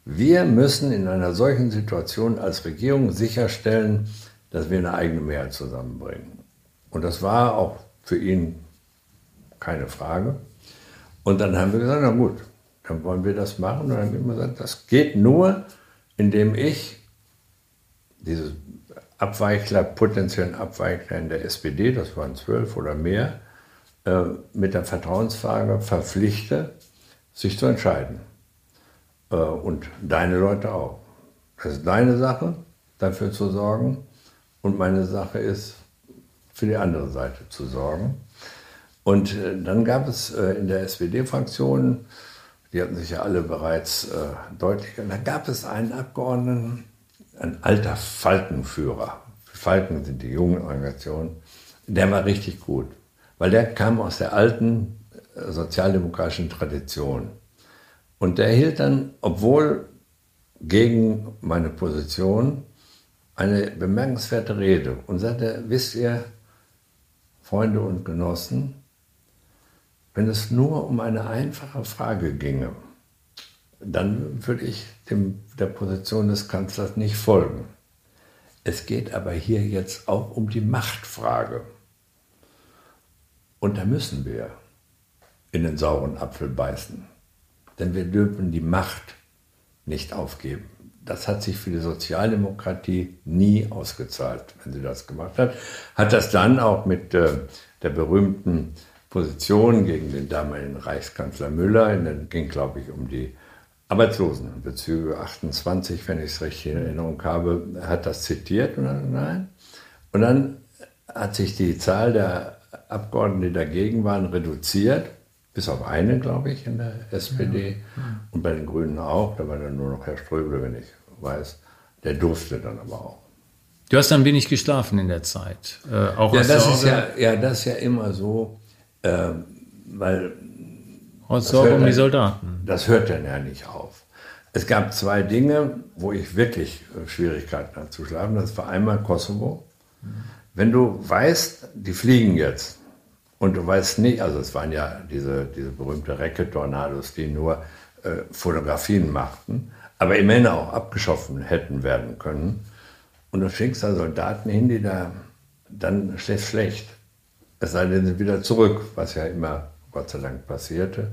Speaker 3: Wir müssen in einer solchen Situation als Regierung sicherstellen, dass wir eine eigene Mehrheit zusammenbringen. Und das war auch für ihn keine Frage. Und dann haben wir gesagt, na gut, dann wollen wir das machen. Und dann haben wir gesagt, das geht nur, indem ich diese Abweichler, potenziellen Abweichler in der SPD, das waren zwölf oder mehr, äh, mit der Vertrauensfrage verpflichte, sich zu entscheiden. Äh, und deine Leute auch. Das ist deine Sache, dafür zu sorgen. Und meine Sache ist, für die andere Seite zu sorgen. Und äh, dann gab es in der SPD-Fraktion die hatten sich ja alle bereits äh, deutlich. Und dann gab es einen Abgeordneten, ein alter Falkenführer. Falken sind die jungen Organisationen. Der war richtig gut, weil der kam aus der alten äh, sozialdemokratischen Tradition. Und der hielt dann, obwohl gegen meine Position, eine bemerkenswerte Rede und sagte, wisst ihr, Freunde und Genossen, wenn es nur um eine einfache Frage ginge, dann würde ich dem, der Position des Kanzlers nicht folgen. Es geht aber hier jetzt auch um die Machtfrage. Und da müssen wir in den sauren Apfel beißen. Denn wir dürfen die Macht nicht aufgeben. Das hat sich für die Sozialdemokratie nie ausgezahlt, wenn sie das gemacht hat. Hat das dann auch mit äh, der berühmten Position gegen den damaligen Reichskanzler Müller. Es ging, glaube ich, um die Arbeitslosenbezüge 28, wenn ich es richtig in Erinnerung habe, hat das zitiert und dann, nein. Und dann hat sich die Zahl der Abgeordneten, die dagegen waren, reduziert, bis auf eine, glaube ich, in der SPD ja. und bei den Grünen auch. Da war dann nur noch Herr Ströbel, wenn ich weiß. Der durfte dann aber auch.
Speaker 2: Du hast dann wenig geschlafen in der Zeit.
Speaker 3: Äh, auch ja, das ist ja, ja, das ist ja immer so. Äh, weil.
Speaker 2: Aus Sorge um die Soldaten.
Speaker 3: Das hört dann ja nicht auf. Es gab zwei Dinge, wo ich wirklich äh, Schwierigkeiten hatte zu schlafen. Das war einmal Kosovo. Wenn du weißt, die fliegen jetzt und du weißt nicht, also es waren ja diese, diese berühmte Recke-Tornados, die nur äh, Fotografien machten, aber immerhin auch abgeschossen hätten werden können. Und du schickst da Soldaten hin, die da dann schlecht, schlecht. Es sei denn, sie wieder zurück, was ja immer Gott sei Dank passierte.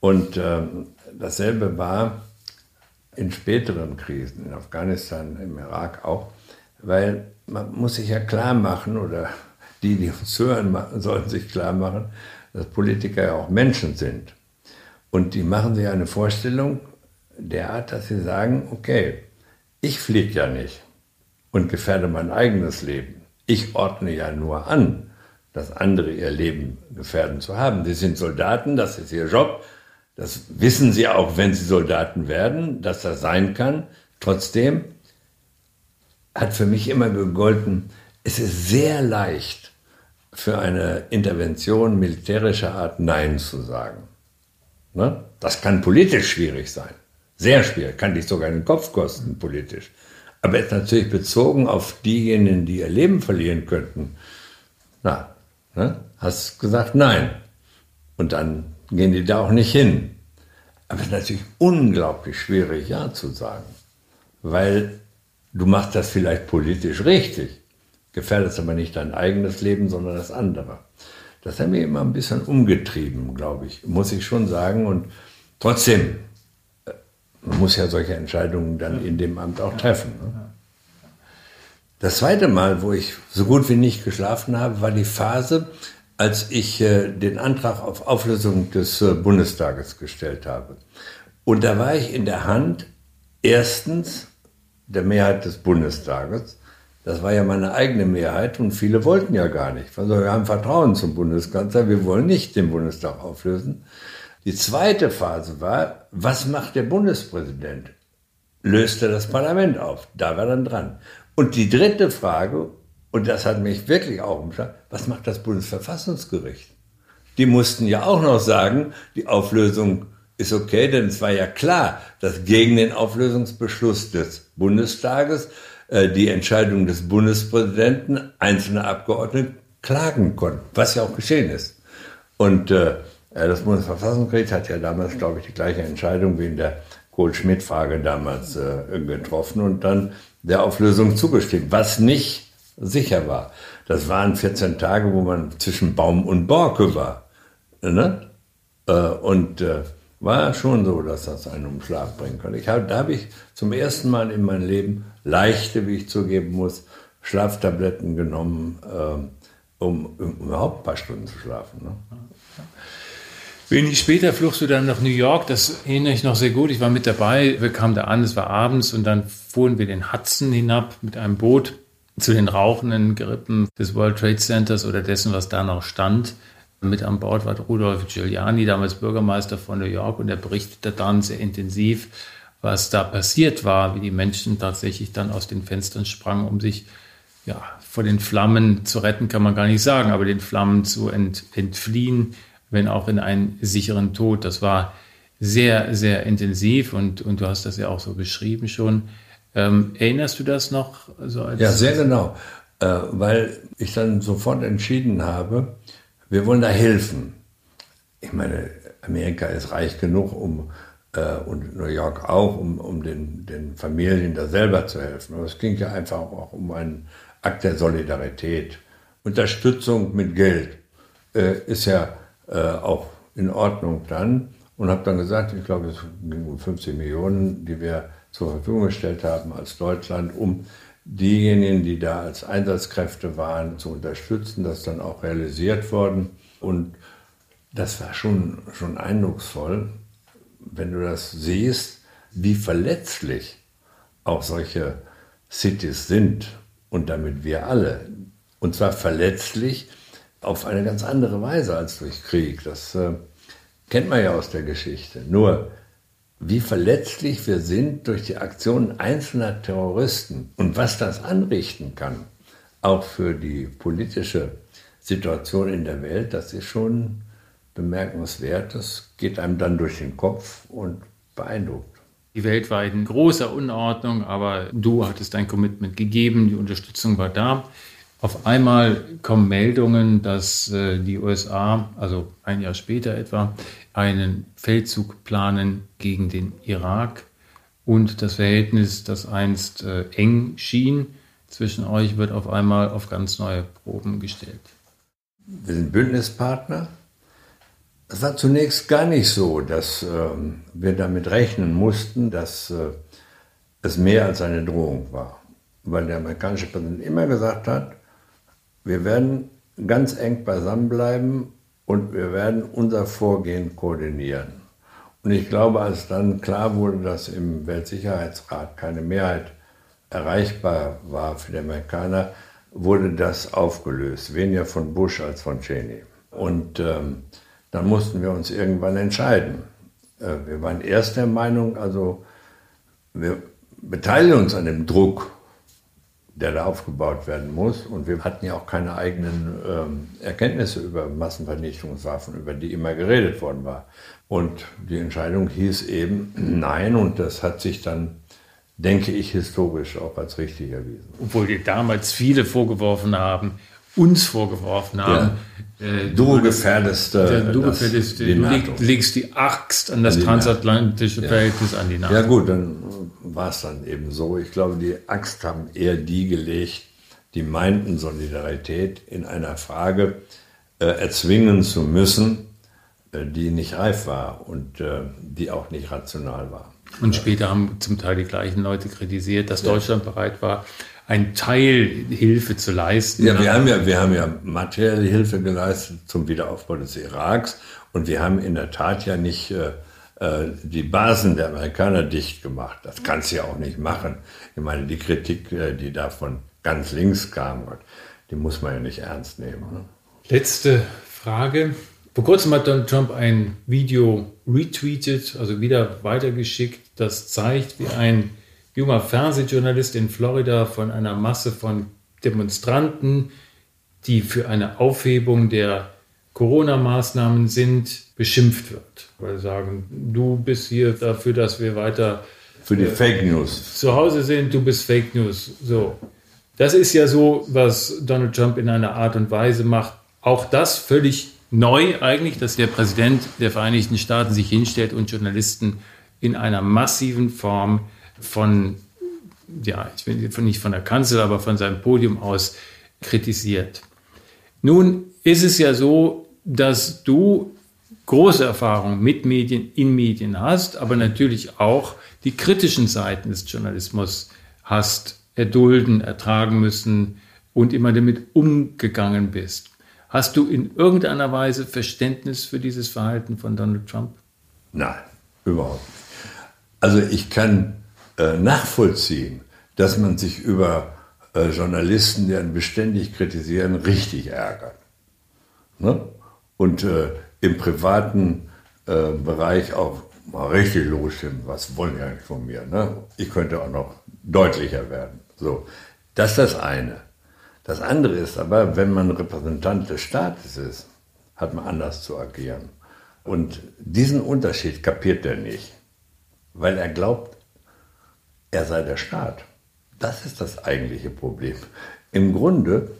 Speaker 3: Und ähm, dasselbe war in späteren Krisen, in Afghanistan, im Irak auch, weil man muss sich ja klar machen, oder [LAUGHS] die, die uns hören, sollen sich klar machen, dass Politiker ja auch Menschen sind. Und die machen sich eine Vorstellung derart, dass sie sagen, okay, ich fliege ja nicht und gefährde mein eigenes Leben. Ich ordne ja nur an dass andere ihr Leben gefährden zu haben. Sie sind Soldaten, das ist ihr Job. Das wissen sie auch, wenn sie Soldaten werden, dass das sein kann. Trotzdem hat für mich immer gegolten, es ist sehr leicht für eine Intervention militärischer Art Nein zu sagen. Ne? Das kann politisch schwierig sein. Sehr schwierig, kann dich sogar den Kopf kosten politisch. Aber ist natürlich bezogen auf diejenigen, die ihr Leben verlieren könnten. Na, Ne? Hast gesagt nein. Und dann gehen die da auch nicht hin. Aber es ist natürlich unglaublich schwierig, Ja zu sagen. Weil du machst das vielleicht politisch richtig, gefährdest aber nicht dein eigenes Leben, sondern das andere. Das hat mich immer ein bisschen umgetrieben, glaube ich, muss ich schon sagen. Und trotzdem, äh, man muss ja solche Entscheidungen dann in dem Amt auch treffen. Ne? Das zweite Mal, wo ich so gut wie nicht geschlafen habe, war die Phase, als ich äh, den Antrag auf Auflösung des äh, Bundestages gestellt habe. Und da war ich in der Hand, erstens der Mehrheit des Bundestages. Das war ja meine eigene Mehrheit und viele wollten ja gar nicht. Also wir haben Vertrauen zum Bundeskanzler, wir wollen nicht den Bundestag auflösen. Die zweite Phase war, was macht der Bundespräsident? Löst er das Parlament auf? Da war dann dran. Und die dritte Frage, und das hat mich wirklich auch umgeschlagen, was macht das Bundesverfassungsgericht? Die mussten ja auch noch sagen, die Auflösung ist okay, denn es war ja klar, dass gegen den Auflösungsbeschluss des Bundestages äh, die Entscheidung des Bundespräsidenten einzelne Abgeordnete klagen konnten, was ja auch geschehen ist. Und äh, das Bundesverfassungsgericht hat ja damals, glaube ich, die gleiche Entscheidung wie in der Kohl-Schmidt-Frage damals äh, getroffen und dann der Auflösung zugestimmt, was nicht sicher war. Das waren 14 Tage, wo man zwischen Baum und Borke war. Ne? Äh, und äh, war schon so, dass das einen um Schlaf bringen kann. Ich hab, da habe ich zum ersten Mal in meinem Leben leichte, wie ich zugeben muss, Schlaftabletten genommen, um, um, überhaupt ein paar Stunden zu schlafen. Ne?
Speaker 2: Wenig später fluchst du dann nach New York, das erinnere ich noch sehr gut. Ich war mit dabei, wir kamen da an, es war abends und dann fuhren wir den Hudson hinab mit einem Boot zu den rauchenden Gerippen des World Trade Centers oder dessen, was da noch stand. Mit an Bord war Rudolf Giuliani, damals Bürgermeister von New York, und er berichtete dann sehr intensiv, was da passiert war, wie die Menschen tatsächlich dann aus den Fenstern sprangen, um sich ja, vor den Flammen zu retten, kann man gar nicht sagen, aber den Flammen zu ent, entfliehen, wenn auch in einen sicheren Tod. Das war sehr, sehr intensiv und, und du hast das ja auch so beschrieben schon. Ähm, erinnerst du das noch?
Speaker 3: So ja, sehr genau, äh, weil ich dann sofort entschieden habe, wir wollen da helfen. Ich meine, Amerika ist reich genug, um äh, und New York auch, um, um den, den Familien da selber zu helfen. Aber es ging ja einfach auch um einen Akt der Solidarität. Unterstützung mit Geld äh, ist ja äh, auch in Ordnung dann. Und habe dann gesagt, ich glaube, es ging um 50 Millionen, die wir zur Verfügung gestellt haben als Deutschland, um diejenigen, die da als Einsatzkräfte waren, zu unterstützen. Das dann auch realisiert worden. Und das war schon, schon eindrucksvoll, wenn du das siehst, wie verletzlich auch solche Cities sind und damit wir alle. Und zwar verletzlich auf eine ganz andere Weise als durch Krieg. Das äh, kennt man ja aus der Geschichte. Nur wie verletzlich wir sind durch die Aktionen einzelner Terroristen und was das anrichten kann, auch für die politische Situation in der Welt, das ist schon bemerkenswert. Das geht einem dann durch den Kopf und beeindruckt.
Speaker 2: Die Welt war in großer Unordnung, aber du hattest dein Commitment gegeben, die Unterstützung war da. Auf einmal kommen Meldungen, dass äh, die USA, also ein Jahr später etwa, einen Feldzug planen gegen den Irak und das Verhältnis, das einst äh, eng schien, zwischen euch wird auf einmal auf ganz neue Proben gestellt.
Speaker 3: Wir sind Bündnispartner. Es war zunächst gar nicht so, dass ähm, wir damit rechnen mussten, dass äh, es mehr als eine Drohung war. Weil der amerikanische Präsident immer gesagt hat, wir werden ganz eng beisammenbleiben und wir werden unser Vorgehen koordinieren. Und ich glaube, als dann klar wurde, dass im Weltsicherheitsrat keine Mehrheit erreichbar war für die Amerikaner, wurde das aufgelöst, weniger von Bush als von Cheney. Und ähm, dann mussten wir uns irgendwann entscheiden. Äh, wir waren erst der Meinung, also wir beteiligen uns an dem Druck der da aufgebaut werden muss. Und wir hatten ja auch keine eigenen ähm, Erkenntnisse über Massenvernichtungswaffen, über die immer geredet worden war. Und die Entscheidung hieß eben [CLEARS THROAT] Nein und das hat sich dann, denke ich, historisch auch als richtig erwiesen.
Speaker 2: Obwohl dir damals viele vorgeworfen haben, uns vorgeworfen haben.
Speaker 3: Ja. Äh, du, gefährdest,
Speaker 2: äh, du, gefährdest, du leg, legst die Axt an das transatlantische ja. Verhältnis an die NATO.
Speaker 3: Ja gut, dann war es dann eben so. Ich glaube, die Axt haben eher die gelegt, die meinten, Solidarität in einer Frage äh, erzwingen zu müssen, äh, die nicht reif war und äh, die auch nicht rational war.
Speaker 2: Und später haben zum Teil die gleichen Leute kritisiert, dass Deutschland bereit war, ein Teil Hilfe zu leisten.
Speaker 3: Ja, wir haben ja, wir haben ja materielle Hilfe geleistet zum Wiederaufbau des Iraks und wir haben in der Tat ja nicht äh, äh, die Basen der Amerikaner dicht gemacht. Das kannst du ja auch nicht machen. Ich meine, die Kritik, äh, die da von ganz links kam, die muss man ja nicht ernst nehmen. Ne?
Speaker 2: Letzte Frage. Vor kurzem hat Donald Trump ein Video retweetet, also wieder weitergeschickt, das zeigt, wie ein junger Fernsehjournalist in Florida von einer Masse von Demonstranten, die für eine Aufhebung der Corona-Maßnahmen sind, beschimpft wird. Weil sie sagen, du bist hier dafür, dass wir weiter
Speaker 3: für die äh, Fake News
Speaker 2: zu Hause sind, du bist Fake News. So. Das ist ja so, was Donald Trump in einer Art und Weise macht. Auch das völlig neu eigentlich, dass der Präsident der Vereinigten Staaten sich hinstellt und Journalisten in einer massiven Form von, ja, ich will nicht von der Kanzel, aber von seinem Podium aus kritisiert. Nun ist es ja so, dass du große Erfahrung mit Medien, in Medien hast, aber natürlich auch die kritischen Seiten des Journalismus hast erdulden, ertragen müssen und immer damit umgegangen bist. Hast du in irgendeiner Weise Verständnis für dieses Verhalten von Donald Trump?
Speaker 3: Nein, überhaupt nicht. Also ich kann äh, nachvollziehen, dass man sich über äh, Journalisten, die einen beständig kritisieren, richtig ärgert. Ne? und äh, im privaten äh, Bereich auch mal richtig losstimmen, was wollen die eigentlich von mir? Ne? Ich könnte auch noch deutlicher werden. So, das ist das eine. Das andere ist aber, wenn man Repräsentant des Staates ist, hat man anders zu agieren. Und diesen Unterschied kapiert er nicht, weil er glaubt, er sei der Staat. Das ist das eigentliche Problem. Im Grunde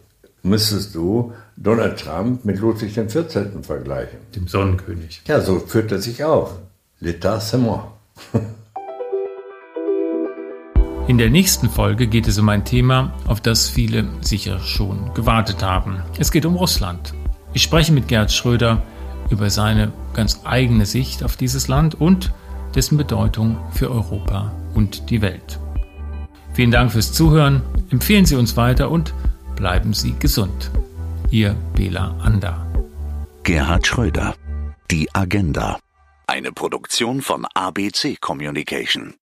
Speaker 3: müsstest du Donald Trump mit Ludwig XIV. vergleichen.
Speaker 2: Dem Sonnenkönig.
Speaker 3: Ja, so führt er sich auf. L'état c'est moi. [LAUGHS]
Speaker 2: In der nächsten Folge geht es um ein Thema, auf das viele sicher schon gewartet haben. Es geht um Russland. Ich spreche mit Gerd Schröder über seine ganz eigene Sicht auf dieses Land und dessen Bedeutung für Europa und die Welt. Vielen Dank fürs Zuhören. Empfehlen Sie uns weiter und bleiben Sie gesund. Ihr Bela Ander.
Speaker 1: Gerhard Schröder. Die Agenda. Eine Produktion von ABC Communication.